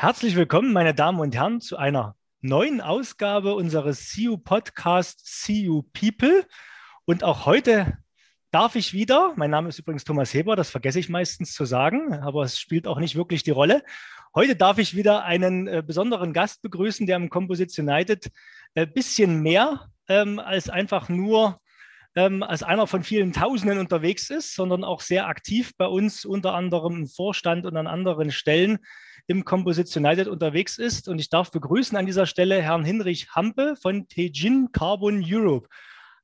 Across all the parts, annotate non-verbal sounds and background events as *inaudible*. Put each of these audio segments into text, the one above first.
Herzlich willkommen, meine Damen und Herren, zu einer neuen Ausgabe unseres CU Podcast CU People. Und auch heute darf ich wieder, mein Name ist übrigens Thomas Heber, das vergesse ich meistens zu sagen, aber es spielt auch nicht wirklich die Rolle. Heute darf ich wieder einen äh, besonderen Gast begrüßen, der im Composites United ein äh, bisschen mehr ähm, als einfach nur ähm, als einer von vielen Tausenden unterwegs ist, sondern auch sehr aktiv bei uns unter anderem im Vorstand und an anderen Stellen im Composites United unterwegs ist. Und ich darf begrüßen an dieser Stelle Herrn Hinrich Hampe von Tejin Carbon Europe.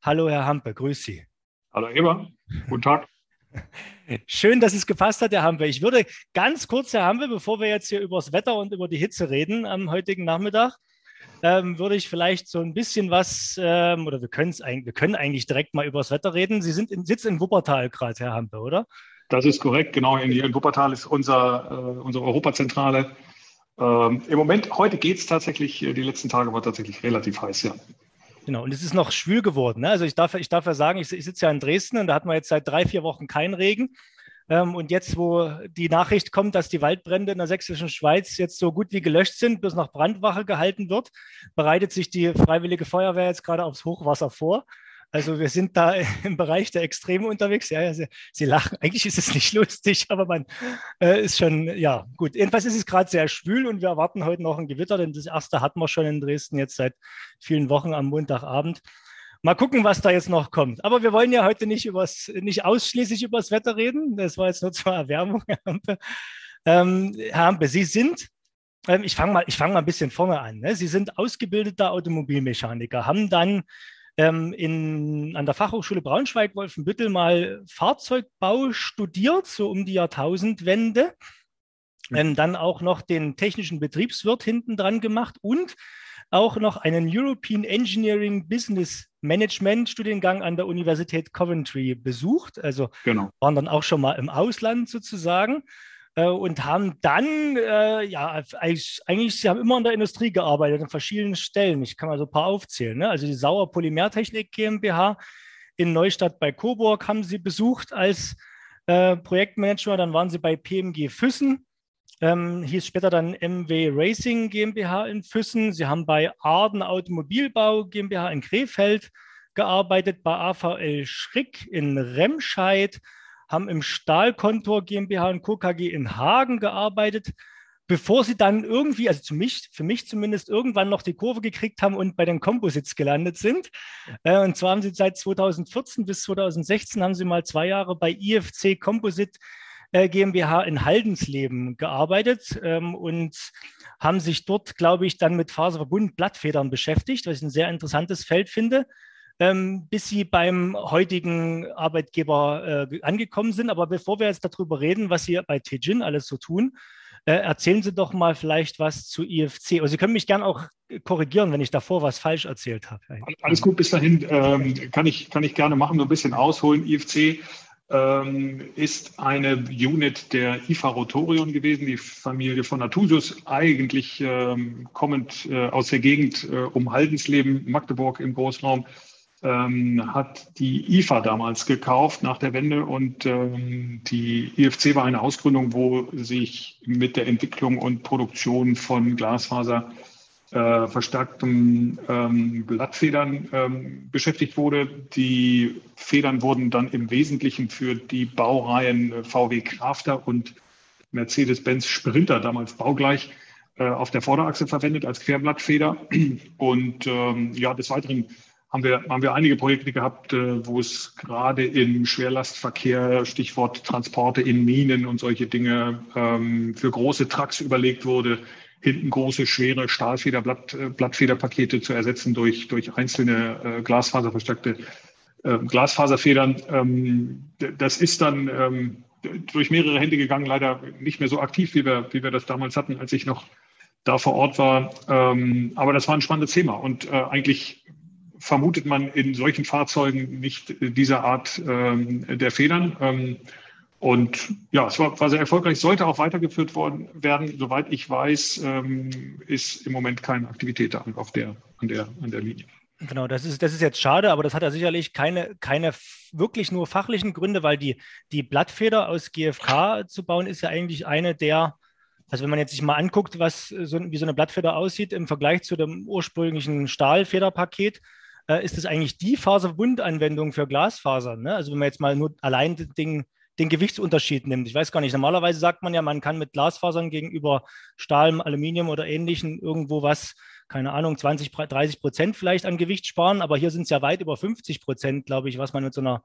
Hallo, Herr Hampe, grüß Sie. Hallo, Eber. Guten Tag. *laughs* Schön, dass es gepasst hat, Herr Hampe. Ich würde ganz kurz, Herr Hampe, bevor wir jetzt hier über das Wetter und über die Hitze reden am heutigen Nachmittag, ähm, würde ich vielleicht so ein bisschen was, ähm, oder wir, wir können eigentlich direkt mal über das Wetter reden. Sie sind in, sitzen in Wuppertal gerade, Herr Hampe, oder? Das ist korrekt, genau. In, in Wuppertal ist unser, äh, unsere Europazentrale. Ähm, Im Moment, heute geht es tatsächlich, äh, die letzten Tage war tatsächlich relativ heiß, ja. Genau, und es ist noch schwül geworden. Ne? Also ich darf, ich darf ja sagen, ich, ich sitze ja in Dresden und da hatten wir jetzt seit drei, vier Wochen keinen Regen. Ähm, und jetzt, wo die Nachricht kommt, dass die Waldbrände in der sächsischen Schweiz jetzt so gut wie gelöscht sind, bis nach Brandwache gehalten wird, bereitet sich die Freiwillige Feuerwehr jetzt gerade aufs Hochwasser vor. Also wir sind da *laughs* im Bereich der Extreme unterwegs. Ja, ja sie, sie, lachen. Eigentlich ist es nicht lustig, *laughs* aber man äh, ist schon, ja, gut. Jedenfalls ist es gerade sehr schwül und wir erwarten heute noch ein Gewitter, denn das erste hatten wir schon in Dresden jetzt seit vielen Wochen am Montagabend. Mal gucken, was da jetzt noch kommt. Aber wir wollen ja heute nicht, übers, nicht ausschließlich über das Wetter reden. Das war jetzt nur *laughs* zur Erwärmung, Herr Hampe. Ähm, Herr Hampe, Sie sind ähm, ich fange mal, fang mal ein bisschen vorne an. Ne? Sie sind ausgebildeter Automobilmechaniker, haben dann ähm, in, an der Fachhochschule Braunschweig-Wolfenbüttel mal Fahrzeugbau studiert, so um die Jahrtausendwende. Mhm. Ähm, dann auch noch den technischen Betriebswirt hinten dran gemacht und auch noch einen European Engineering Business Management Studiengang an der Universität Coventry besucht. Also genau. waren dann auch schon mal im Ausland sozusagen äh, und haben dann, äh, ja, eigentlich, eigentlich, sie haben immer in der Industrie gearbeitet, an verschiedenen Stellen. Ich kann mal so ein paar aufzählen. Ne? Also die Sauer Polymertechnik GmbH in Neustadt bei Coburg haben sie besucht als äh, Projektmanager. Dann waren sie bei PMG Füssen. Ähm, hieß später dann MW Racing GmbH in Füssen. Sie haben bei Arden Automobilbau GmbH in Krefeld gearbeitet, bei AVL Schrick in Remscheid, haben im Stahlkontor GmbH und Co. KG in Hagen gearbeitet, bevor sie dann irgendwie, also für mich, für mich zumindest, irgendwann noch die Kurve gekriegt haben und bei den Composites gelandet sind. Äh, und zwar haben sie seit 2014 bis 2016 haben sie mal zwei Jahre bei IFC Composite äh, GmbH in Haldensleben gearbeitet ähm, und haben sich dort, glaube ich, dann mit faserverbundenen Blattfedern beschäftigt, was ich ein sehr interessantes Feld finde ähm, bis sie beim heutigen Arbeitgeber äh, angekommen sind. Aber bevor wir jetzt darüber reden, was Sie bei Tejin alles so tun, äh, erzählen Sie doch mal vielleicht was zu IFC. Oder Sie können mich gerne auch korrigieren, wenn ich davor was falsch erzählt habe. Alles gut, bis dahin ähm, kann, ich, kann ich gerne machen, nur ein bisschen ausholen. IFC ähm, ist eine Unit der IFA Rotorion gewesen, die Familie von Natusius, eigentlich ähm, kommend äh, aus der Gegend äh, um Haldensleben, Magdeburg im Großraum ähm, hat die IFA damals gekauft nach der Wende und ähm, die IFC war eine Ausgründung, wo sich mit der Entwicklung und Produktion von Glasfaser äh, verstärkten ähm, Blattfedern ähm, beschäftigt wurde. Die Federn wurden dann im Wesentlichen für die Baureihen VW Crafter und Mercedes-Benz Sprinter, damals baugleich, äh, auf der Vorderachse verwendet als Querblattfeder. Und ähm, ja, des Weiteren haben wir, haben wir einige Projekte gehabt, äh, wo es gerade im Schwerlastverkehr, Stichwort Transporte in Minen und solche Dinge, ähm, für große Trucks überlegt wurde, hinten große, schwere Stahlfeder-Blattfederpakete zu ersetzen durch, durch einzelne äh, glasfaserverstärkte äh, Glasfaserfedern. Ähm, das ist dann durch mehrere Hände gegangen, leider nicht mehr so aktiv, wie wir, wie wir das damals hatten, als ich noch da vor Ort war. Ähm, aber das war ein spannendes Thema und eigentlich vermutet man in solchen Fahrzeugen nicht diese Art ähm, der Federn. Ähm, und ja, es war, war, sehr erfolgreich, sollte auch weitergeführt worden werden. Soweit ich weiß, ähm, ist im Moment keine Aktivität auf der, an, der, an der Linie. Genau, das ist, das ist jetzt schade, aber das hat ja sicherlich keine, keine wirklich nur fachlichen Gründe, weil die, die Blattfeder aus GFK zu bauen ist ja eigentlich eine der Also wenn man jetzt sich mal anguckt, was so, wie so eine Blattfeder aussieht im Vergleich zu dem ursprünglichen Stahlfederpaket, äh, ist das eigentlich die Faserbundanwendung für Glasfasern. Ne? Also wenn man jetzt mal nur allein den, den Gewichtsunterschied nimmt. Ich weiß gar nicht, normalerweise sagt man ja, man kann mit Glasfasern gegenüber Stahl, Aluminium oder ähnlichen irgendwo was, keine Ahnung, 20, 30 Prozent vielleicht an Gewicht sparen, aber hier sind es ja weit über 50 Prozent, glaube ich, was man mit so einer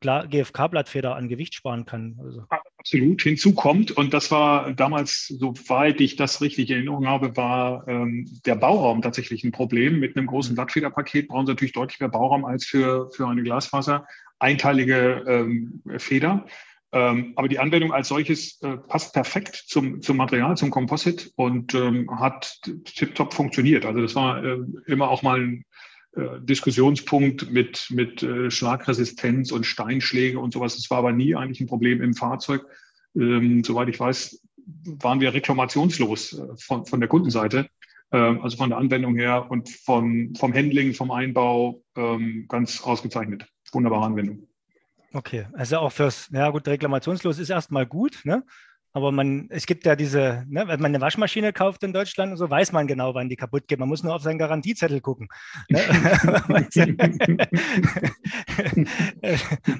GFK-Blattfeder an Gewicht sparen kann. Also. Absolut. Hinzu kommt, und das war damals, soweit ich das richtig in Erinnerung habe, war ähm, der Bauraum tatsächlich ein Problem. Mit einem großen mhm. Blattfederpaket brauchen Sie natürlich deutlich mehr Bauraum als für, für eine Glasfaser einteilige ähm, Feder. Ähm, aber die Anwendung als solches äh, passt perfekt zum, zum Material, zum Composite und ähm, hat tiptop funktioniert. Also das war äh, immer auch mal ein Diskussionspunkt mit, mit äh, Schlagresistenz und Steinschläge und sowas. Das war aber nie eigentlich ein Problem im Fahrzeug. Ähm, soweit ich weiß, waren wir reklamationslos äh, von, von der Kundenseite, ähm, also von der Anwendung her und von, vom Handling, vom Einbau ähm, ganz ausgezeichnet. Wunderbare Anwendung. Okay, also auch fürs, ja gut, reklamationslos ist erstmal gut, ne? Aber man, es gibt ja diese, ne, wenn man eine Waschmaschine kauft in Deutschland, so weiß man genau, wann die kaputt geht. Man muss nur auf seinen Garantiezettel gucken. Ne? man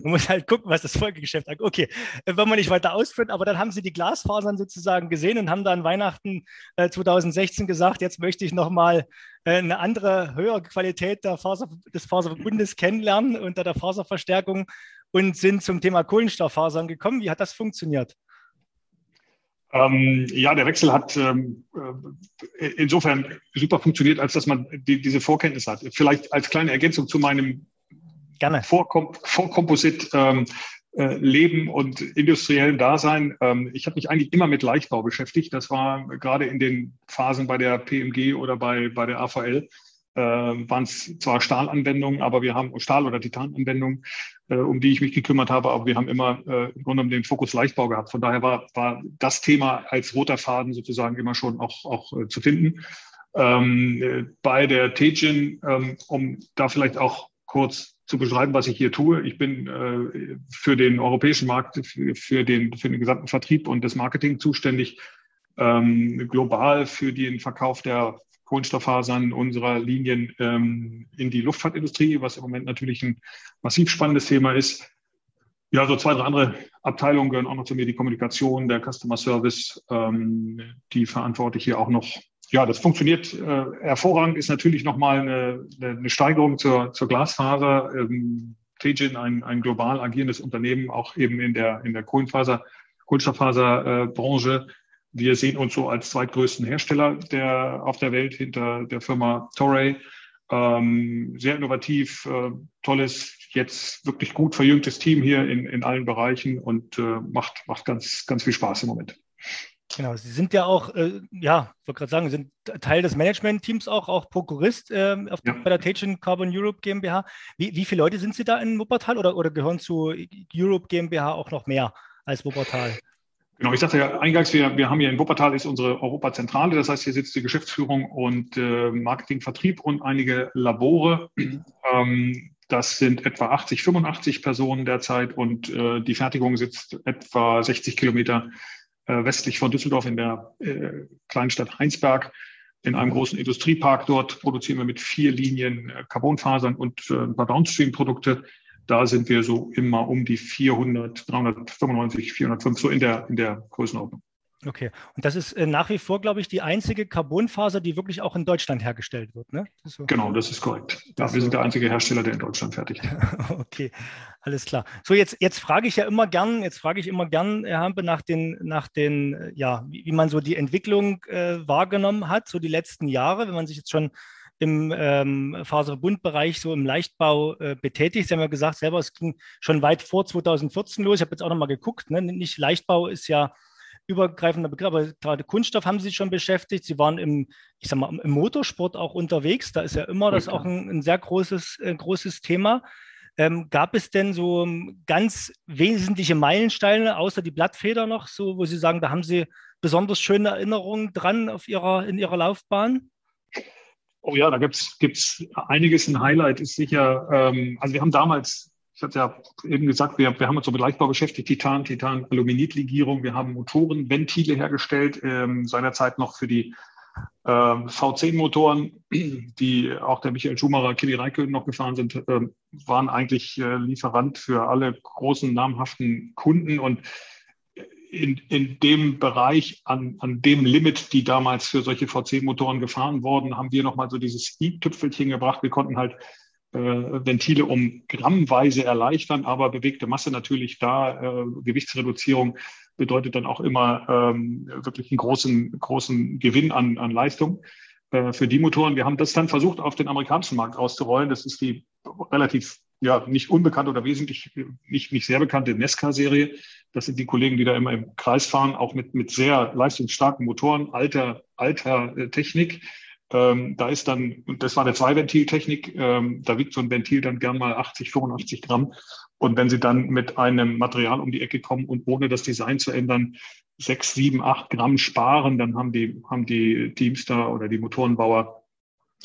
muss halt gucken, was das Folgegeschäft hat. Okay, wenn man nicht weiter ausführt, aber dann haben sie die Glasfasern sozusagen gesehen und haben dann Weihnachten äh, 2016 gesagt, jetzt möchte ich nochmal äh, eine andere, höhere Qualität der Faser, des Faserbundes kennenlernen unter der Faserverstärkung und sind zum Thema Kohlenstofffasern gekommen. Wie hat das funktioniert? Ähm, ja, der Wechsel hat ähm, äh, insofern super funktioniert, als dass man die, diese Vorkenntnis hat. Vielleicht als kleine Ergänzung zu meinem Gerne. Vorkom Vorkomposit ähm, äh, Leben und industriellen Dasein. Ähm, ich habe mich eigentlich immer mit Leichtbau beschäftigt. Das war gerade in den Phasen bei der PMG oder bei, bei der AVL äh, waren es zwar Stahlanwendungen, aber wir haben Stahl- oder Titananwendungen, äh, um die ich mich gekümmert habe, aber wir haben immer äh, im Grunde den Fokus Leichtbau gehabt. Von daher war, war das Thema als roter Faden sozusagen immer schon auch, auch äh, zu finden. Ähm, äh, bei der Tejin, ähm, um da vielleicht auch kurz zu beschreiben, was ich hier tue. Ich bin äh, für den europäischen Markt, für, für, den, für den gesamten Vertrieb und das Marketing zuständig, ähm, global für den Verkauf der Kohlenstofffasern unserer Linien ähm, in die Luftfahrtindustrie, was im Moment natürlich ein massiv spannendes Thema ist. Ja, so zwei, drei andere Abteilungen gehören auch noch zu mir, die Kommunikation, der Customer Service, ähm, die verantworte ich hier auch noch. Ja, das funktioniert äh, hervorragend, ist natürlich nochmal eine, eine Steigerung zur, zur Glasfaser. Ähm, Tejin, ein, ein global agierendes Unternehmen, auch eben in der, in der Kohlenfaser, Kohlenstofffaserbranche, äh, wir sehen uns so als zweitgrößten Hersteller der, auf der Welt hinter der Firma Torrey. Ähm, sehr innovativ, äh, tolles, jetzt wirklich gut verjüngtes Team hier in, in allen Bereichen und äh, macht, macht ganz, ganz viel Spaß im Moment. Genau, Sie sind ja auch, äh, ja, ich wollte gerade sagen, Sie sind Teil des Management-Teams auch, auch Prokurist äh, auf, ja. bei der Tagen Carbon Europe GmbH. Wie, wie viele Leute sind Sie da in Wuppertal oder, oder gehören zu Europe GmbH auch noch mehr als Wuppertal? Genau, ich sagte ja eingangs, wir, wir haben hier in Wuppertal ist unsere Europazentrale, das heißt, hier sitzt die Geschäftsführung und äh, Marketing, Vertrieb und einige Labore. Ähm, das sind etwa 80, 85 Personen derzeit und äh, die Fertigung sitzt etwa 60 Kilometer äh, westlich von Düsseldorf in der äh, Kleinstadt Heinsberg in einem großen Industriepark. Dort produzieren wir mit vier Linien äh, Carbonfasern und äh, ein paar Downstream-Produkte. Da sind wir so immer um die 400, 395, 405, so in der, in der Größenordnung. Okay, und das ist äh, nach wie vor, glaube ich, die einzige Carbonfaser, die wirklich auch in Deutschland hergestellt wird, ne? Das so. Genau, das ist korrekt. Ja, wir so. sind der einzige Hersteller, der in Deutschland fertigt. *laughs* okay, alles klar. So, jetzt, jetzt frage ich ja immer gern, jetzt frage ich immer gern, Herr Hampe, nach den, nach den, ja, wie, wie man so die Entwicklung äh, wahrgenommen hat, so die letzten Jahre, wenn man sich jetzt schon im ähm, Faserbundbereich so im Leichtbau äh, betätigt. Sie haben ja gesagt, selber, es ging schon weit vor 2014 los. Ich habe jetzt auch nochmal geguckt. Ne? Nicht Leichtbau ist ja übergreifender Begriff, aber gerade Kunststoff haben Sie sich schon beschäftigt. Sie waren im, ich sag mal, im Motorsport auch unterwegs. Da ist ja immer das auch ein, ein sehr großes, äh, großes Thema. Ähm, gab es denn so ganz wesentliche Meilensteine, außer die Blattfeder noch, so, wo Sie sagen, da haben Sie besonders schöne Erinnerungen dran auf Ihrer, in Ihrer Laufbahn? Oh ja, da gibt es einiges. Ein Highlight ist sicher, ähm, also wir haben damals ich hatte ja eben gesagt, wir, wir haben uns so mit Leichtbau beschäftigt, Titan, Titan, Aluminitlegierung. Wir haben Motorenventile hergestellt, ähm, seinerzeit noch für die äh, V10-Motoren, die auch der Michael Schumacher, Kimi Räikkönen noch gefahren sind, äh, waren eigentlich äh, Lieferant für alle großen namhaften Kunden und in, in dem Bereich, an, an dem Limit, die damals für solche V10-Motoren gefahren wurden, haben wir nochmal so dieses i-Tüpfelchen gebracht. Wir konnten halt äh, Ventile um grammweise erleichtern, aber bewegte Masse natürlich da, äh, Gewichtsreduzierung bedeutet dann auch immer ähm, wirklich einen großen, großen Gewinn an, an Leistung äh, für die Motoren. Wir haben das dann versucht, auf den amerikanischen Markt auszurollen. Das ist die relativ ja, nicht unbekannt oder wesentlich nicht, nicht sehr bekannte Nesca-Serie. Das sind die Kollegen, die da immer im Kreis fahren, auch mit, mit sehr leistungsstarken Motoren, alter, alter äh, Technik. Ähm, da ist dann, und das war eine Zwei-Ventil-Technik, ähm, da wiegt so ein Ventil dann gern mal 80, 85 Gramm. Und wenn Sie dann mit einem Material um die Ecke kommen und ohne das Design zu ändern, sechs, sieben, acht Gramm sparen, dann haben die, haben die Teams da oder die Motorenbauer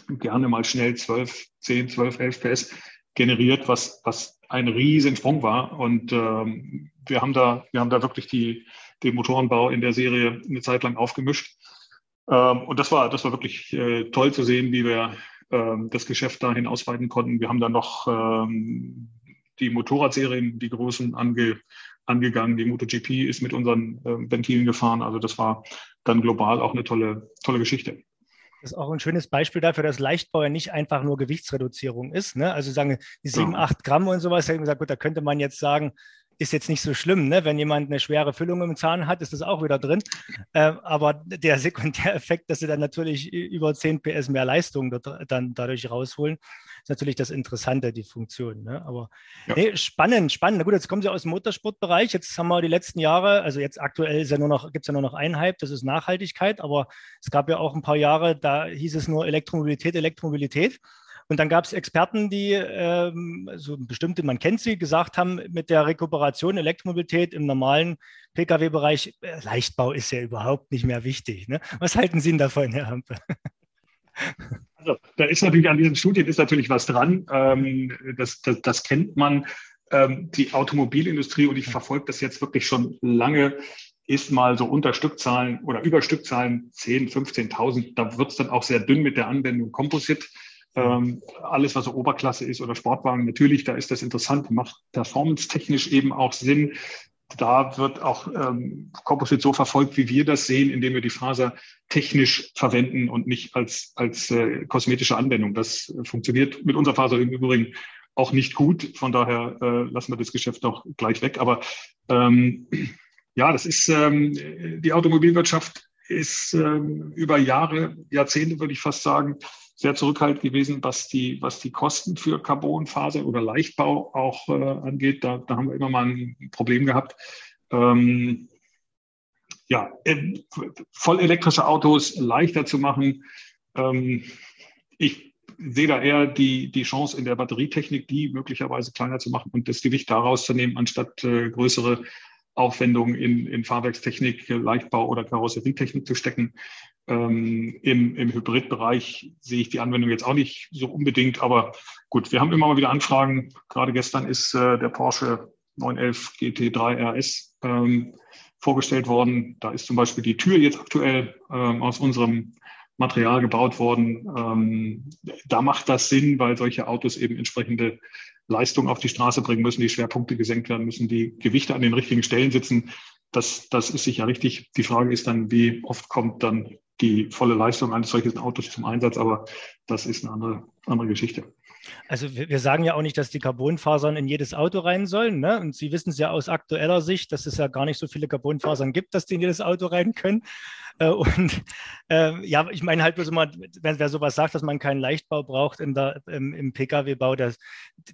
gerne mal schnell 12, 10, 12, 11 PS generiert, was, was ein Riesensprung war. Und ähm, wir haben da, wir haben da wirklich die, den Motorenbau in der Serie eine Zeit lang aufgemischt. Ähm, und das war, das war wirklich äh, toll zu sehen, wie wir ähm, das Geschäft dahin ausweiten konnten. Wir haben dann noch ähm, die Motorradserien, die großen ange, angegangen. Die MotoGP ist mit unseren äh, Ventilen gefahren. Also das war dann global auch eine tolle, tolle Geschichte. Das ist auch ein schönes Beispiel dafür, dass Leichtbau ja nicht einfach nur Gewichtsreduzierung ist. Ne? Also sagen die 7, 8 Gramm und sowas, da gesagt, gut, da könnte man jetzt sagen, ist jetzt nicht so schlimm. Ne? Wenn jemand eine schwere Füllung im Zahn hat, ist das auch wieder drin. Äh, aber der *laughs* Sekundäreffekt, dass sie dann natürlich über 10 PS mehr Leistung dort, dann dadurch rausholen, ist natürlich das Interessante, die Funktion. Ne? Aber ja. nee, spannend, spannend. Na gut, jetzt kommen Sie aus dem Motorsportbereich. Jetzt haben wir die letzten Jahre, also jetzt aktuell ja gibt es ja nur noch einen Hype, das ist Nachhaltigkeit. Aber es gab ja auch ein paar Jahre, da hieß es nur Elektromobilität, Elektromobilität. Und dann gab es Experten, die, ähm, so bestimmte, man kennt sie, gesagt haben, mit der Rekuperation Elektromobilität im normalen Pkw-Bereich, äh, Leichtbau ist ja überhaupt nicht mehr wichtig. Ne? Was halten Sie denn davon, Herr Hampe? Also, da ist natürlich an diesen Studien ist natürlich was dran. Ähm, das, das, das, kennt man. Ähm, die Automobilindustrie, und ich verfolge das jetzt wirklich schon lange, ist mal so unter Stückzahlen oder über Stückzahlen 10, 15.000. Da wird es dann auch sehr dünn mit der Anwendung Composite. Ähm, alles, was so Oberklasse ist oder Sportwagen, natürlich, da ist das interessant, macht performance-technisch eben auch Sinn. Da wird auch ähm, Composite so verfolgt, wie wir das sehen, indem wir die Faser technisch verwenden und nicht als, als äh, kosmetische Anwendung. Das funktioniert mit unserer Faser im Übrigen auch nicht gut. Von daher äh, lassen wir das Geschäft auch gleich weg. Aber ähm, ja, das ist ähm, die Automobilwirtschaft ist ähm, über Jahre, Jahrzehnte, würde ich fast sagen, sehr zurückhaltend gewesen, was die, was die Kosten für Carbonfaser oder Leichtbau auch äh, angeht. Da, da haben wir immer mal ein Problem gehabt. Ähm, ja, äh, vollelektrische Autos leichter zu machen. Ähm, ich sehe da eher die, die Chance in der Batterietechnik, die möglicherweise kleiner zu machen und das Gewicht daraus zu nehmen, anstatt äh, größere Aufwendungen in, in Fahrwerkstechnik, Leichtbau oder Karosserietechnik zu stecken. Ähm, Im im Hybridbereich sehe ich die Anwendung jetzt auch nicht so unbedingt, aber gut, wir haben immer mal wieder Anfragen. Gerade gestern ist äh, der Porsche 911 GT3 RS ähm, vorgestellt worden. Da ist zum Beispiel die Tür jetzt aktuell ähm, aus unserem Material gebaut worden. Ähm, da macht das Sinn, weil solche Autos eben entsprechende Leistung auf die Straße bringen müssen, die Schwerpunkte gesenkt werden müssen, die Gewichte an den richtigen Stellen sitzen. Das, das ist sicher richtig. Die Frage ist dann, wie oft kommt dann die volle Leistung eines solchen Autos zum Einsatz, aber das ist eine andere, andere Geschichte. Also wir, wir, sagen ja auch nicht, dass die Carbonfasern in jedes Auto rein sollen. Ne? Und Sie wissen es ja aus aktueller Sicht, dass es ja gar nicht so viele Carbonfasern gibt, dass die in jedes Auto rein können. Äh, und *laughs* äh, ja, ich meine halt bloß immer, wenn wer sowas sagt, dass man keinen Leichtbau braucht in der, im, im Pkw-Bau, der,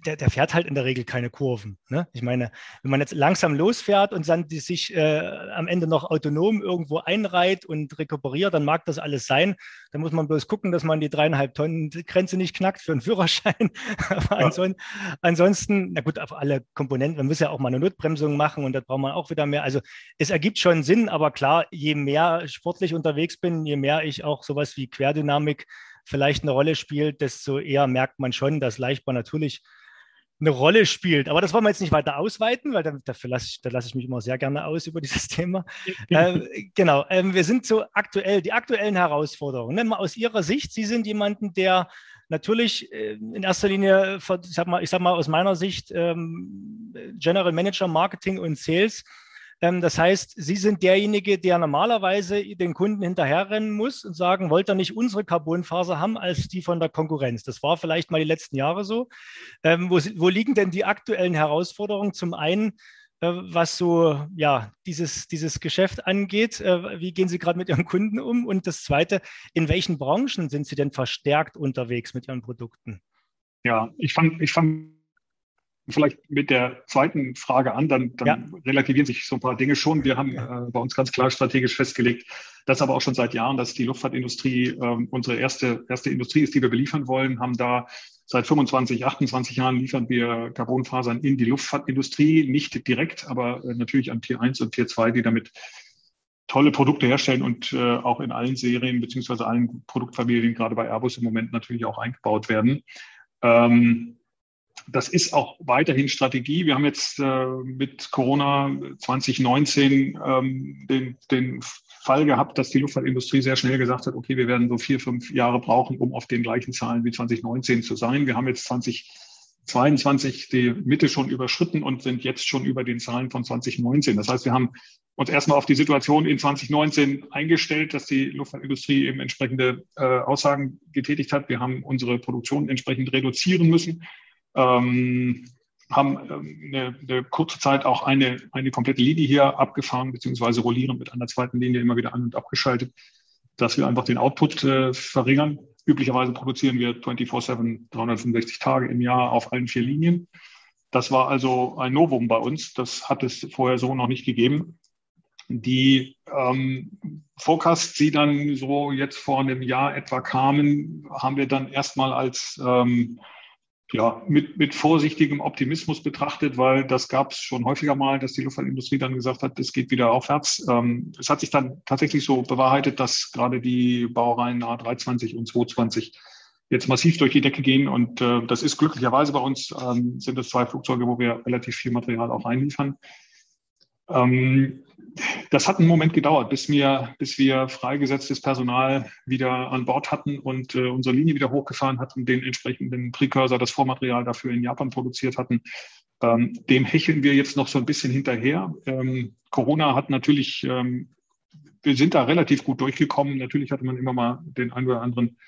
der, der, fährt halt in der Regel keine Kurven. Ne? Ich meine, wenn man jetzt langsam losfährt und dann die sich äh, am Ende noch autonom irgendwo einreiht und rekuperiert, dann mag das alles sein. Da muss man bloß gucken, dass man die dreieinhalb Tonnen Grenze nicht knackt für einen Führerschein. *laughs* Aber ja. ansonsten, ansonsten, na gut, auf alle Komponenten, man muss ja auch mal eine Notbremsung machen und da braucht man auch wieder mehr. Also es ergibt schon Sinn, aber klar, je mehr sportlich unterwegs bin, je mehr ich auch sowas wie Querdynamik vielleicht eine Rolle spielt, desto eher merkt man schon, dass Leichtbau natürlich eine Rolle spielt. Aber das wollen wir jetzt nicht weiter ausweiten, weil dafür lasse ich, da lasse ich mich immer sehr gerne aus über *laughs* dieses Thema. äh, genau, ähm, wir sind so aktuell, die aktuellen Herausforderungen. Ne? Aus Ihrer Sicht, Sie sind jemanden, der natürlich äh, in erster Linie, ich sag mal, ich sag mal aus meiner Sicht, ähm, General Manager Marketing und Sales das heißt, Sie sind derjenige, der normalerweise den Kunden hinterherrennen muss und sagen, wollt ihr nicht unsere Carbonfaser haben als die von der Konkurrenz? Das war vielleicht mal die letzten Jahre so. Ähm, wo, wo liegen denn die aktuellen Herausforderungen? Zum einen, äh, was so ja dieses, dieses Geschäft angeht. Äh, wie gehen Sie gerade mit Ihren Kunden um? Und das Zweite, in welchen Branchen sind Sie denn verstärkt unterwegs mit Ihren Produkten? Ja, ich fange ich fang vielleicht mit der zweiten Frage an, dann, dann ja. relativieren sich so ein paar Dinge schon. Wir haben äh, bei uns ganz klar strategisch festgelegt, das aber auch schon seit Jahren, dass die Luftfahrtindustrie äh, unsere erste, erste Industrie ist, die wir beliefern wollen, haben da seit 25, 28 Jahren liefern wir Carbonfasern in die Luftfahrtindustrie, nicht direkt, aber äh, natürlich an Tier 1 und Tier 2, die damit tolle Produkte herstellen und äh, auch in allen Serien beziehungsweise allen Produktfamilien, gerade bei Airbus im Moment natürlich auch eingebaut werden. Ähm, das ist auch weiterhin Strategie. Wir haben jetzt äh, mit Corona 2019 ähm, den, den Fall gehabt, dass die Luftfahrtindustrie sehr schnell gesagt hat, okay, wir werden so vier, fünf Jahre brauchen, um auf den gleichen Zahlen wie 2019 zu sein. Wir haben jetzt 2022 die Mitte schon überschritten und sind jetzt schon über den Zahlen von 2019. Das heißt, wir haben uns erstmal auf die Situation in 2019 eingestellt, dass die Luftfahrtindustrie eben entsprechende äh, Aussagen getätigt hat. Wir haben unsere Produktion entsprechend reduzieren müssen ähm, haben ähm, eine, eine, kurze Zeit auch eine, eine komplette Linie hier abgefahren, beziehungsweise rollieren mit einer zweiten Linie immer wieder an- und abgeschaltet, dass wir einfach den Output äh, verringern. Üblicherweise produzieren wir 24-7, 365 Tage im Jahr auf allen vier Linien. Das war also ein Novum bei uns. Das hat es vorher so noch nicht gegeben. Die ähm, Forecasts, die dann so jetzt vor einem Jahr etwa kamen, haben wir dann erstmal als ähm, ja, mit, mit vorsichtigem Optimismus betrachtet, weil das gab es schon häufiger mal, dass die Luftfahrtindustrie dann gesagt hat, es geht wieder aufwärts. Ähm, es hat sich dann tatsächlich so bewahrheitet, dass gerade die Baureihen A320 und 220 jetzt massiv durch die Decke gehen. Und äh, das ist glücklicherweise bei uns, ähm, sind es zwei Flugzeuge, wo wir relativ viel Material auch reinliefern. Ähm, das hat einen Moment gedauert, bis wir, bis wir freigesetztes Personal wieder an Bord hatten und äh, unsere Linie wieder hochgefahren hatten, den entsprechenden Precursor, das Vormaterial dafür in Japan produziert hatten. Ähm, dem hecheln wir jetzt noch so ein bisschen hinterher. Ähm, Corona hat natürlich, ähm, wir sind da relativ gut durchgekommen. Natürlich hatte man immer mal den einen oder anderen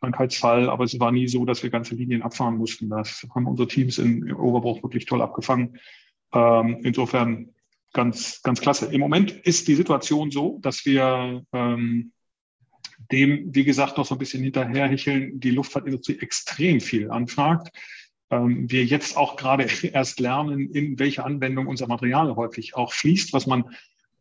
Krankheitsfall, aber es war nie so, dass wir ganze Linien abfahren mussten. Das haben unsere Teams in Oberbruch wirklich toll abgefangen. Ähm, insofern ganz, ganz klasse. Im Moment ist die Situation so, dass wir ähm, dem, wie gesagt, noch so ein bisschen hinterherhecheln, die Luftfahrtindustrie extrem viel anfragt. Ähm, wir jetzt auch gerade *laughs* erst lernen, in welche Anwendung unser Material häufig auch fließt, was man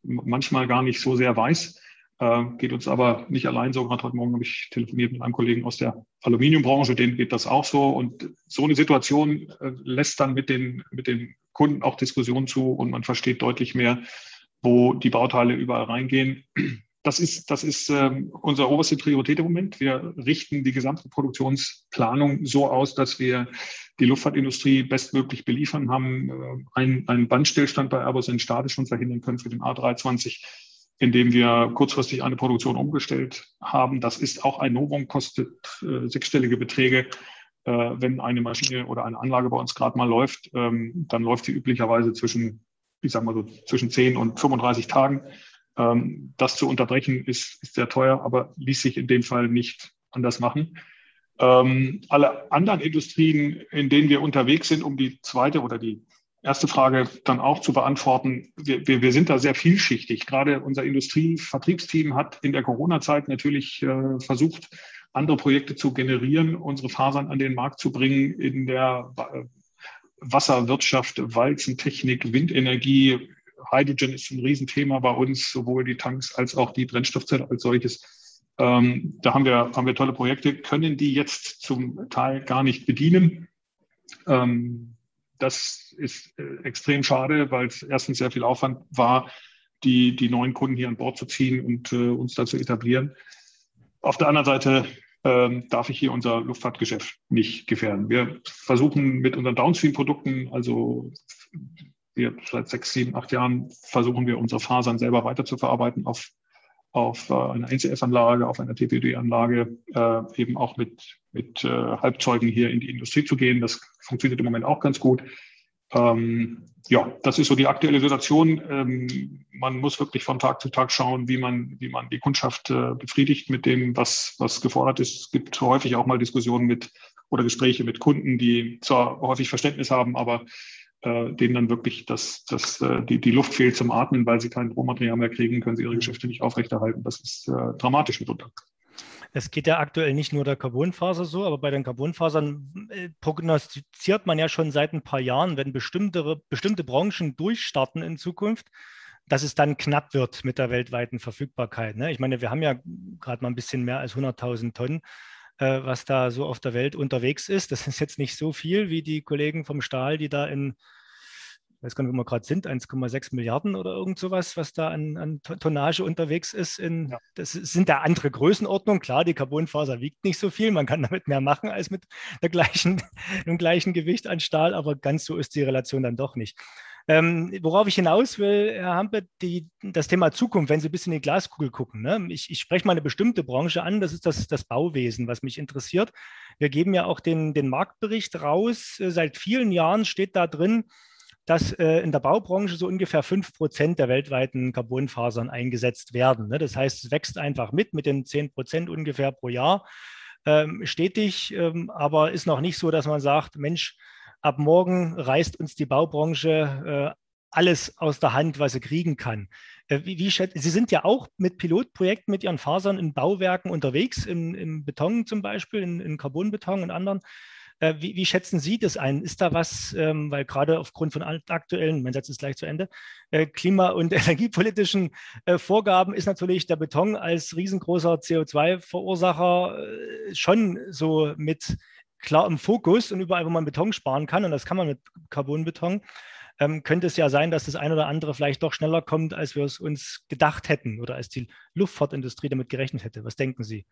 manchmal gar nicht so sehr weiß. Äh, geht uns aber nicht allein so. Gerade heute Morgen habe ich telefoniert mit einem Kollegen aus der Aluminiumbranche, denen geht das auch so. Und so eine Situation äh, lässt dann mit den, mit den Kunden auch Diskussionen zu und man versteht deutlich mehr, wo die Bauteile überall reingehen. Das ist, das ist ähm, unsere oberste Priorität im Moment. Wir richten die gesamte Produktionsplanung so aus, dass wir die Luftfahrtindustrie bestmöglich beliefern, haben äh, einen, einen Bandstillstand bei Airbus in Stade schon verhindern können für den A320 indem wir kurzfristig eine Produktion umgestellt haben. Das ist auch ein Novum, kostet äh, sechsstellige Beträge. Äh, wenn eine Maschine oder eine Anlage bei uns gerade mal läuft, ähm, dann läuft sie üblicherweise zwischen, ich sage mal so, zwischen 10 und 35 Tagen. Ähm, das zu unterbrechen ist, ist sehr teuer, aber ließ sich in dem Fall nicht anders machen. Ähm, alle anderen Industrien, in denen wir unterwegs sind, um die zweite oder die erste Frage dann auch zu beantworten. Wir, wir, wir sind da sehr vielschichtig. Gerade unser Industrievertriebsteam hat in der Corona-Zeit natürlich äh, versucht, andere Projekte zu generieren, unsere Fasern an den Markt zu bringen in der äh, Wasserwirtschaft, Walzentechnik, Windenergie. Hydrogen ist ein Riesenthema bei uns, sowohl die Tanks als auch die Brennstoffzelle als solches. Ähm, da haben wir, haben wir tolle Projekte, können die jetzt zum Teil gar nicht bedienen. Ähm, das ist äh, extrem schade, weil es erstens sehr viel Aufwand war, die, die neuen Kunden hier an Bord zu ziehen und äh, uns da zu etablieren. Auf der anderen Seite ähm, darf ich hier unser Luftfahrtgeschäft nicht gefährden. Wir versuchen mit unseren Downstream-Produkten, also wir seit sechs, sieben, acht Jahren versuchen wir unsere Fasern selber weiterzuverarbeiten auf, auf äh, einer NCF-Anlage, auf einer TPD-Anlage, äh, eben auch mit, mit äh, Halbzeugen hier in die Industrie zu gehen. Das funktioniert im Moment auch ganz gut. Ähm, ja, das ist so die aktuelle Situation. Ähm, man muss wirklich von Tag zu Tag schauen, wie man, wie man die Kundschaft äh, befriedigt mit dem, was, was gefordert ist. Es gibt häufig auch mal Diskussionen mit oder Gespräche mit Kunden, die zwar häufig Verständnis haben, aber äh, denen dann wirklich das, das, äh, die, die Luft fehlt zum Atmen, weil sie kein Rohmaterial mehr kriegen, können sie ihre Geschäfte nicht aufrechterhalten. Das ist äh, dramatisch mitunter. Es geht ja aktuell nicht nur der Carbonfaser so, aber bei den Carbonfasern äh, prognostiziert man ja schon seit ein paar Jahren, wenn bestimmte, bestimmte Branchen durchstarten in Zukunft, dass es dann knapp wird mit der weltweiten Verfügbarkeit. Ne? Ich meine, wir haben ja gerade mal ein bisschen mehr als 100.000 Tonnen, äh, was da so auf der Welt unterwegs ist. Das ist jetzt nicht so viel wie die Kollegen vom Stahl, die da in weiß gar nicht, wo wir gerade sind, 1,6 Milliarden oder irgend sowas, was da an, an Tonnage unterwegs ist. In, ja. Das sind da andere Größenordnungen. Klar, die Carbonfaser wiegt nicht so viel, man kann damit mehr machen als mit der gleichen, *laughs* dem gleichen Gewicht an Stahl, aber ganz so ist die Relation dann doch nicht. Ähm, worauf ich hinaus will, Herr Hampe, die, das Thema Zukunft, wenn Sie ein bisschen in die Glaskugel gucken. Ne? Ich, ich, spreche mal eine bestimmte Branche an, das ist das, das Bauwesen, was mich interessiert. Wir geben ja auch den, den Marktbericht raus. Seit vielen Jahren steht da drin, dass äh, in der Baubranche so ungefähr 5 Prozent der weltweiten Carbonfasern eingesetzt werden. Ne? Das heißt, es wächst einfach mit, mit den 10 Prozent ungefähr pro Jahr ähm, stetig, ähm, aber ist noch nicht so, dass man sagt, Mensch, ab morgen reißt uns die Baubranche äh, alles aus der Hand, was sie kriegen kann. Äh, wie, wie Sie sind ja auch mit Pilotprojekten mit Ihren Fasern in Bauwerken unterwegs, im, im Beton zum Beispiel, in, in Carbonbeton und anderen. Äh, wie, wie, schätzen Sie das ein? Ist da was, ähm, weil gerade aufgrund von aktuellen, mein Satz ist gleich zu Ende, äh, klima- und *laughs* energiepolitischen äh, Vorgaben ist natürlich der Beton als riesengroßer CO2-Verursacher äh, schon so mit klar im Fokus und überall, wo man Beton sparen kann, und das kann man mit Carbonbeton, ähm, könnte es ja sein, dass das eine oder andere vielleicht doch schneller kommt, als wir es uns gedacht hätten oder als die Luftfahrtindustrie damit gerechnet hätte. Was denken Sie?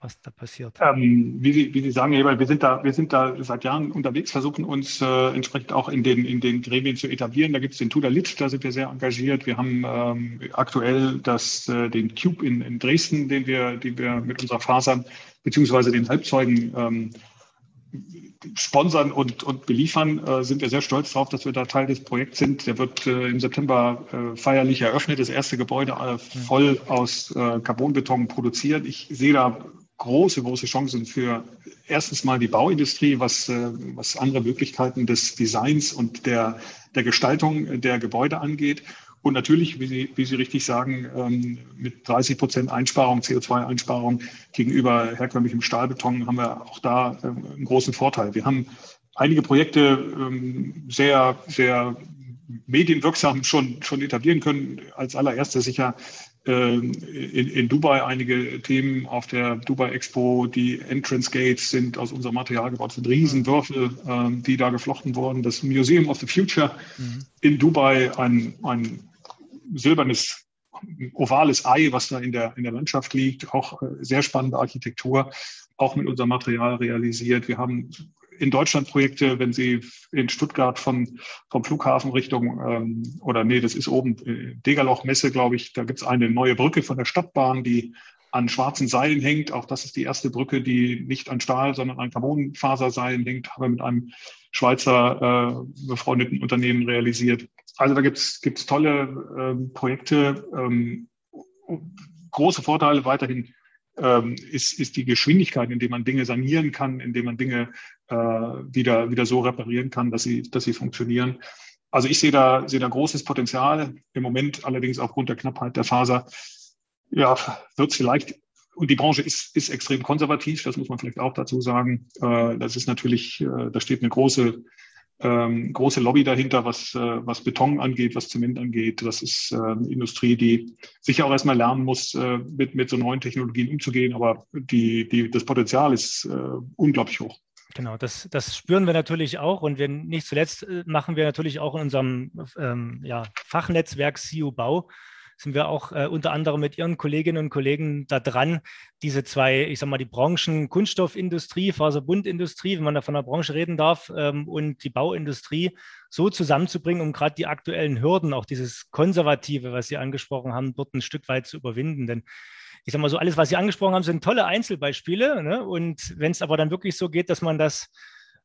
Was da passiert? Ähm, wie, Sie, wie Sie sagen, Heber, wir sind da, wir sind da seit Jahren unterwegs, versuchen uns äh, entsprechend auch in den, in den Gremien zu etablieren. Da gibt es den Tuda Lit, da sind wir sehr engagiert. Wir haben ähm, aktuell das, äh, den Cube in, in Dresden, den wir, den wir mit unserer Fasern beziehungsweise den Halbzeugen ähm, sponsern und, und beliefern, äh, sind wir sehr stolz darauf, dass wir da Teil des Projekts sind. Der wird äh, im September äh, feierlich eröffnet, das erste Gebäude äh, voll aus äh, Carbonbeton produziert. Ich sehe da große, große Chancen für erstens mal die Bauindustrie, was, äh, was andere Möglichkeiten des Designs und der, der Gestaltung der Gebäude angeht. Und natürlich, wie Sie, wie Sie richtig sagen, ähm, mit 30 Prozent Einsparung, CO2-Einsparung gegenüber herkömmlichem Stahlbeton haben wir auch da ähm, einen großen Vorteil. Wir haben einige Projekte ähm, sehr, sehr medienwirksam schon, schon etablieren können. Als allererstes sicher in, in, Dubai einige Themen auf der Dubai Expo. Die Entrance Gates sind aus unserem Material gebaut, sind Riesenwürfel, ähm, die da geflochten wurden. Das Museum of the Future mhm. in Dubai, ein, ein silbernes ovales Ei, was da in der, in der Landschaft liegt, auch äh, sehr spannende Architektur, auch mit unserem Material realisiert. Wir haben in Deutschland Projekte, wenn Sie in Stuttgart von, vom Flughafen Richtung, ähm, oder nee, das ist oben, äh, Degerloch-Messe, glaube ich, da gibt es eine neue Brücke von der Stadtbahn, die an schwarzen Seilen hängt. Auch das ist die erste Brücke, die nicht an Stahl, sondern an Carbonfaserseilen hängt, haben wir mit einem Schweizer äh, befreundeten Unternehmen realisiert. Also da gibt es tolle äh, Projekte, ähm, große Vorteile weiterhin ähm, ist, ist die Geschwindigkeit, in der man Dinge sanieren kann, in der man Dinge äh, wieder, wieder so reparieren kann, dass sie, dass sie funktionieren. Also ich sehe da, sehe da großes Potenzial. Im Moment allerdings aufgrund der Knappheit der Faser, ja, wird es vielleicht, und die Branche ist, ist extrem konservativ, das muss man vielleicht auch dazu sagen. Äh, das ist natürlich, äh, da steht eine große ähm, große Lobby dahinter, was, äh, was Beton angeht, was Zement angeht. Das ist äh, eine Industrie, die sicher auch erstmal lernen muss, äh, mit, mit so neuen Technologien umzugehen. Aber die, die, das Potenzial ist äh, unglaublich hoch. Genau, das, das spüren wir natürlich auch und wir nicht zuletzt äh, machen wir natürlich auch in unserem ähm, ja, Fachnetzwerk CU Bau sind wir auch äh, unter anderem mit Ihren Kolleginnen und Kollegen da dran, diese zwei, ich sage mal, die Branchen Kunststoffindustrie, Faserbundindustrie, wenn man da von der Branche reden darf, ähm, und die Bauindustrie so zusammenzubringen, um gerade die aktuellen Hürden, auch dieses Konservative, was Sie angesprochen haben, dort ein Stück weit zu überwinden. Denn ich sage mal so, alles, was Sie angesprochen haben, sind tolle Einzelbeispiele. Ne? Und wenn es aber dann wirklich so geht, dass man das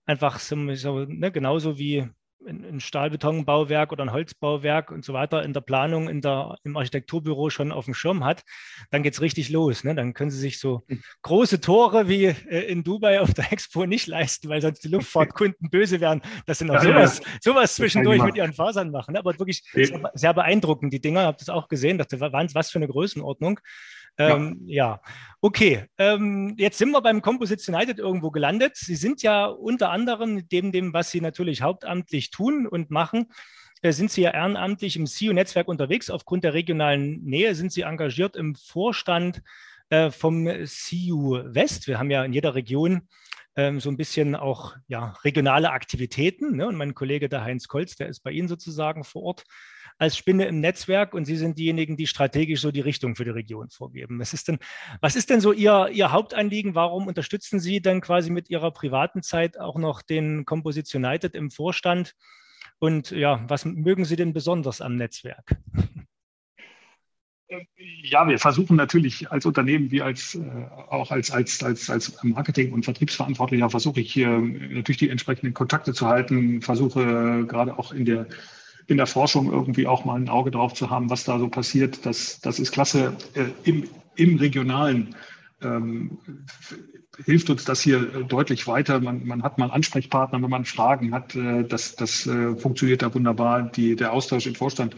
einfach so, ne, genauso wie ein Stahlbetonbauwerk oder ein Holzbauwerk und so weiter in der Planung, in der, im Architekturbüro schon auf dem Schirm hat, dann geht es richtig los. Ne? Dann können Sie sich so hm. große Tore wie äh, in Dubai auf der Expo nicht leisten, weil sonst die Luftfahrtkunden böse wären, dass sie noch sowas, sowas zwischendurch mit ihren Fasern machen. Ne? Aber wirklich sehr, sehr beeindruckend, die Dinger. Ich habe das auch gesehen, dachte, was für eine Größenordnung. Ähm, ja. ja. okay. Ähm, jetzt sind wir beim Composites United irgendwo gelandet. Sie sind ja unter anderem dem, dem, was Sie natürlich hauptamtlich tun und machen, äh, sind Sie ja ehrenamtlich im CU-Netzwerk unterwegs. Aufgrund der regionalen Nähe sind Sie engagiert im Vorstand äh, vom CU West. Wir haben ja in jeder Region ähm, so ein bisschen auch ja, regionale Aktivitäten. Ne? Und mein Kollege, der Heinz Kolz, der ist bei Ihnen sozusagen vor Ort als Spinne im Netzwerk und Sie sind diejenigen, die strategisch so die Richtung für die Region vorgeben. Was ist denn, was ist denn so Ihr, Ihr Hauptanliegen? Warum unterstützen Sie dann quasi mit Ihrer privaten Zeit auch noch den Composition United im Vorstand? Und ja, was mögen Sie denn besonders am Netzwerk? Ja, wir versuchen natürlich als Unternehmen wie als äh, auch als, als, als, als Marketing- und Vertriebsverantwortlicher versuche ich hier natürlich die entsprechenden Kontakte zu halten, versuche gerade auch in der in der Forschung irgendwie auch mal ein Auge drauf zu haben, was da so passiert. Das, das ist klasse. Äh, im, Im Regionalen ähm, hilft uns das hier deutlich weiter. Man, man hat mal Ansprechpartner, wenn man Fragen hat. Äh, das das äh, funktioniert da wunderbar. Die, der Austausch im Vorstand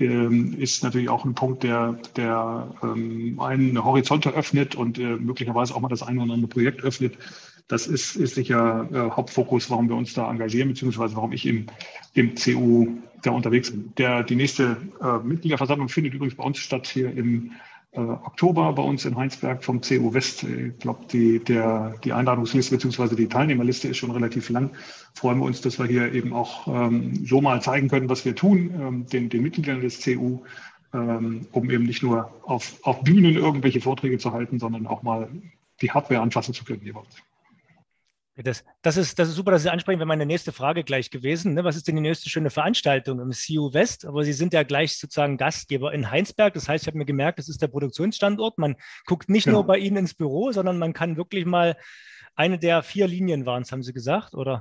ähm, ist natürlich auch ein Punkt, der, der ähm, einen Horizont eröffnet und äh, möglicherweise auch mal das eine oder andere Projekt öffnet. Das ist, ist sicher äh, Hauptfokus, warum wir uns da engagieren, beziehungsweise warum ich im, im CU da unterwegs bin. Der, die nächste äh, Mitgliederversammlung findet übrigens bei uns statt hier im äh, Oktober bei uns in Heinsberg vom CU West. Ich glaube, die, die Einladungsliste bzw. die Teilnehmerliste ist schon relativ lang. Freuen wir uns, dass wir hier eben auch ähm, so mal zeigen können, was wir tun, ähm, den, den Mitgliedern des CU, ähm, um eben nicht nur auf, auf Bühnen irgendwelche Vorträge zu halten, sondern auch mal die Hardware anfassen zu können hier bei uns. Das, das, ist, das ist super, dass Sie ansprechen, wäre meine nächste Frage gleich gewesen. Ne? Was ist denn die nächste schöne Veranstaltung im CU West? Aber Sie sind ja gleich sozusagen Gastgeber in Heinsberg. Das heißt, ich habe mir gemerkt, das ist der Produktionsstandort. Man guckt nicht ja. nur bei Ihnen ins Büro, sondern man kann wirklich mal eine der vier Linien waren es, haben Sie gesagt, oder?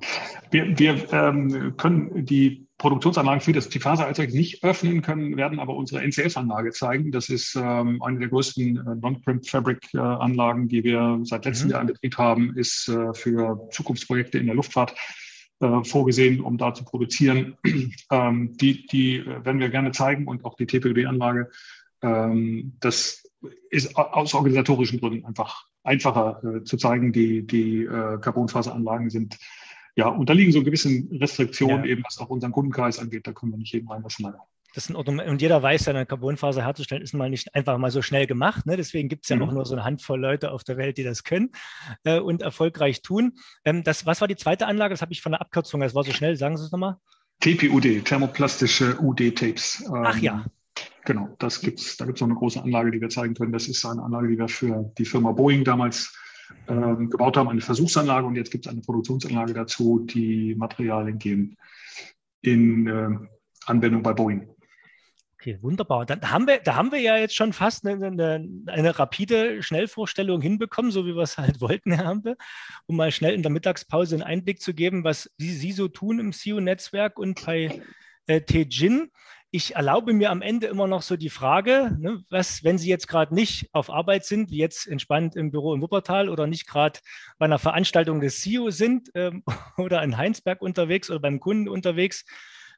Wir, wir ähm, können die Produktionsanlagen für das T-Faser-Erzeug nicht öffnen, können, werden aber unsere NCF-Anlage zeigen. Das ist ähm, eine der größten äh, Non-Crimp-Fabric-Anlagen, die wir seit letztem mhm. Jahr in Betrieb haben, ist äh, für Zukunftsprojekte in der Luftfahrt äh, vorgesehen, um da zu produzieren. *clears throat* ähm, die, die werden wir gerne zeigen und auch die TPD-Anlage. Ähm, das ist aus organisatorischen Gründen einfach einfacher äh, zu zeigen. Die, die äh, Carbonfaseranlagen sind ja unterliegen so gewissen Restriktionen, ja. eben was auch unseren Kundenkreis angeht. Da können wir nicht jeden reinlassen. Leider. Das ist und jeder weiß ja, eine Carbonfaser herzustellen, ist mal nicht einfach mal so schnell gemacht. Ne? Deswegen gibt es ja mhm. auch nur so eine Handvoll Leute auf der Welt, die das können äh, und erfolgreich tun. Ähm, das, was war die zweite Anlage? Das habe ich von der Abkürzung, das war so schnell. Sagen Sie es nochmal. TPUD, thermoplastische UD-Tapes. Ähm, Ach ja. Genau, das gibt's, da gibt es noch eine große Anlage, die wir zeigen können. Das ist eine Anlage, die wir für die Firma Boeing damals ähm, gebaut haben, eine Versuchsanlage und jetzt gibt es eine Produktionsanlage dazu, die Materialien gehen in äh, Anwendung bei Boeing. Okay, wunderbar. Dann haben wir, da haben wir ja jetzt schon fast eine, eine, eine rapide Schnellvorstellung hinbekommen, so wie wir es halt *laughs* wollten, Herr Hampe, um mal schnell in der Mittagspause einen Einblick zu geben, was Sie, Sie so tun im CU-Netzwerk und bei äh, Tejin ich erlaube mir am Ende immer noch so die Frage, ne, was, wenn Sie jetzt gerade nicht auf Arbeit sind, wie jetzt entspannt im Büro in Wuppertal oder nicht gerade bei einer Veranstaltung des CEO sind ähm, *laughs* oder in Heinsberg unterwegs oder beim Kunden unterwegs,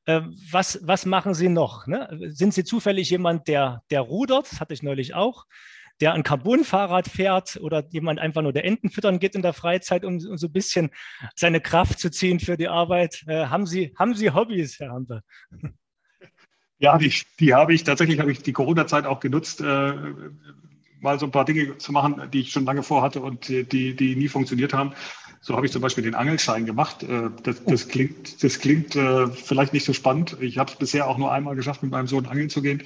äh, was, was machen Sie noch? Ne? Sind Sie zufällig jemand, der, der rudert? Das hatte ich neulich auch der ein Carbon-Fahrrad fährt oder jemand einfach nur der Enten füttern geht in der Freizeit, um, um so ein bisschen seine Kraft zu ziehen für die Arbeit. Äh, haben, Sie, haben Sie Hobbys, Herr Hampe? Ja, die, die habe ich. Tatsächlich habe ich die Corona-Zeit auch genutzt, äh, mal so ein paar Dinge zu machen, die ich schon lange vorhatte und die, die nie funktioniert haben. So habe ich zum Beispiel den Angelschein gemacht. Äh, das, das klingt, das klingt äh, vielleicht nicht so spannend. Ich habe es bisher auch nur einmal geschafft, mit meinem Sohn angeln zu gehen.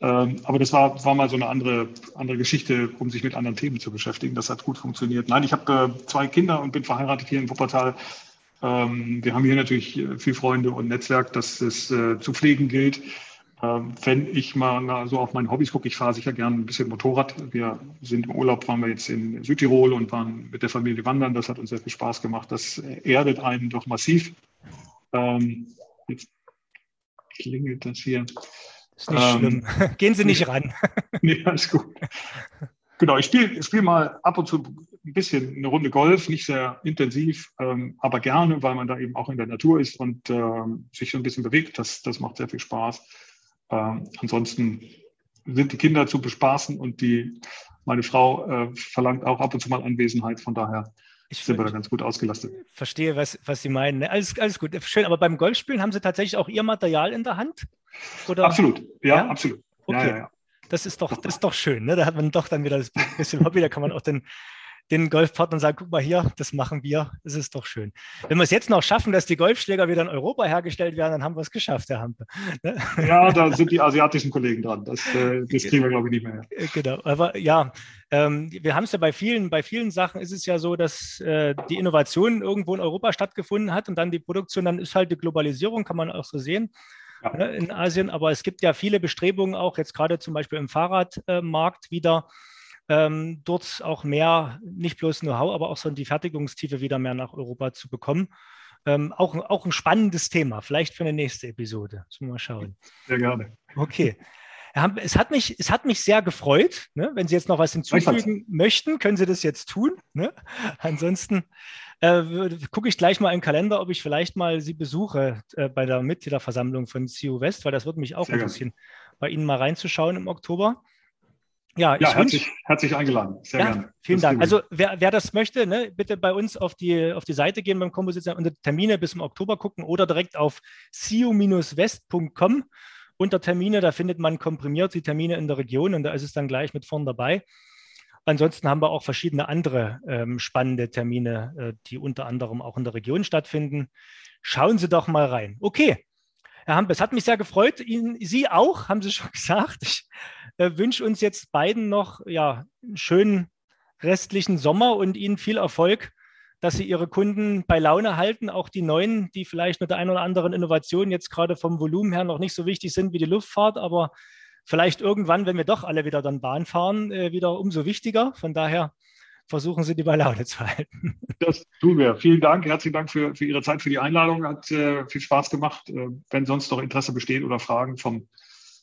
Ähm, aber das war, war mal so eine andere, andere Geschichte, um sich mit anderen Themen zu beschäftigen. Das hat gut funktioniert. Nein, ich habe äh, zwei Kinder und bin verheiratet hier in Wuppertal. Ähm, wir haben hier natürlich viel Freunde und Netzwerk, das es zu pflegen gilt. Ähm, wenn ich mal so auf meine Hobbys gucke, ich fahre sicher gerne ein bisschen Motorrad. Wir sind im Urlaub, waren wir jetzt in Südtirol und waren mit der Familie wandern. Das hat uns sehr viel Spaß gemacht. Das erdet einen doch massiv. Ähm, jetzt klingelt das hier. Ist nicht ähm, schlimm. *laughs* Gehen Sie nicht ran. *laughs* nee, alles gut. Genau, ich spiele spiel mal ab und zu ein bisschen eine Runde Golf, nicht sehr intensiv, ähm, aber gerne, weil man da eben auch in der Natur ist und ähm, sich so ein bisschen bewegt. Das, das macht sehr viel Spaß. Ähm, ansonsten sind die Kinder zu bespaßen und die, meine Frau äh, verlangt auch ab und zu mal Anwesenheit. Von daher ich sind wir da ganz gut ausgelastet. Verstehe, was, was Sie meinen. Ne? Alles, alles gut. Schön, aber beim Golfspielen haben Sie tatsächlich auch Ihr Material in der Hand? Oder? Absolut, ja, ja? absolut. Okay. Ja, ja, das ist doch, das ist doch schön. Ne? Da hat man doch dann wieder das bisschen Hobby, da kann man auch den, den Golfpartnern sagen, guck mal hier, das machen wir, das ist doch schön. Wenn wir es jetzt noch schaffen, dass die Golfschläger wieder in Europa hergestellt werden, dann haben wir es geschafft, Herr Hampe. Ne? Ja, da sind die asiatischen Kollegen dran. Das, äh, das kriegen wir, glaube ich, nicht mehr. Äh, genau, aber ja, ähm, wir haben es ja bei vielen, bei vielen Sachen ist es ja so, dass äh, die Innovation irgendwo in Europa stattgefunden hat und dann die Produktion, dann ist halt die Globalisierung, kann man auch so sehen. Ne, in Asien, aber es gibt ja viele Bestrebungen auch jetzt gerade zum Beispiel im Fahrradmarkt wieder, ähm, dort auch mehr, nicht bloß Know-how, aber auch so die Fertigungstiefe wieder mehr nach Europa zu bekommen. Ähm, auch, auch ein spannendes Thema, vielleicht für eine nächste Episode. Müssen wir mal schauen. Sehr gerne. Okay. Es hat mich, es hat mich sehr gefreut. Ne? Wenn Sie jetzt noch was hinzufügen möchten, können Sie das jetzt tun. Ne? *laughs* Ansonsten äh, gucke ich gleich mal im Kalender, ob ich vielleicht mal Sie besuche äh, bei der Mitgliederversammlung von CU West, weil das würde mich auch sehr interessieren, gerne. bei Ihnen mal reinzuschauen im Oktober. Ja, ja herzlich, herzlich eingeladen. Sehr ja, gerne. Vielen das Dank. Also wer, wer das möchte, ne, bitte bei uns auf die, auf die Seite gehen beim Komposition und Termine bis im Oktober gucken oder direkt auf siu-west.com unter Termine. Da findet man komprimiert die Termine in der Region und da ist es dann gleich mit vorn dabei. Ansonsten haben wir auch verschiedene andere ähm, spannende Termine, äh, die unter anderem auch in der Region stattfinden. Schauen Sie doch mal rein. Okay, Herr Hampe, es hat mich sehr gefreut. Ihnen, Sie auch, haben Sie schon *laughs* gesagt. Ich äh, wünsche uns jetzt beiden noch ja, einen schönen restlichen Sommer und Ihnen viel Erfolg, dass Sie Ihre Kunden bei Laune halten, auch die neuen, die vielleicht mit der einen oder anderen Innovation jetzt gerade vom Volumen her noch nicht so wichtig sind wie die Luftfahrt, aber vielleicht irgendwann, wenn wir doch alle wieder dann Bahn fahren, äh, wieder umso wichtiger. Von daher versuchen Sie die bei Laune zu halten. Das tun wir. Vielen Dank. Herzlichen Dank für, für Ihre Zeit, für die Einladung. Hat äh, viel Spaß gemacht. Äh, wenn sonst noch Interesse besteht oder Fragen vom,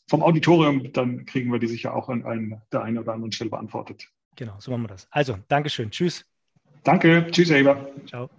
vom Auditorium, dann kriegen wir die sicher auch an, an der einen oder anderen Stelle beantwortet. Genau, so machen wir das. Also, Dankeschön. Tschüss. Danke. Tschüss, Herr Eber. Ciao.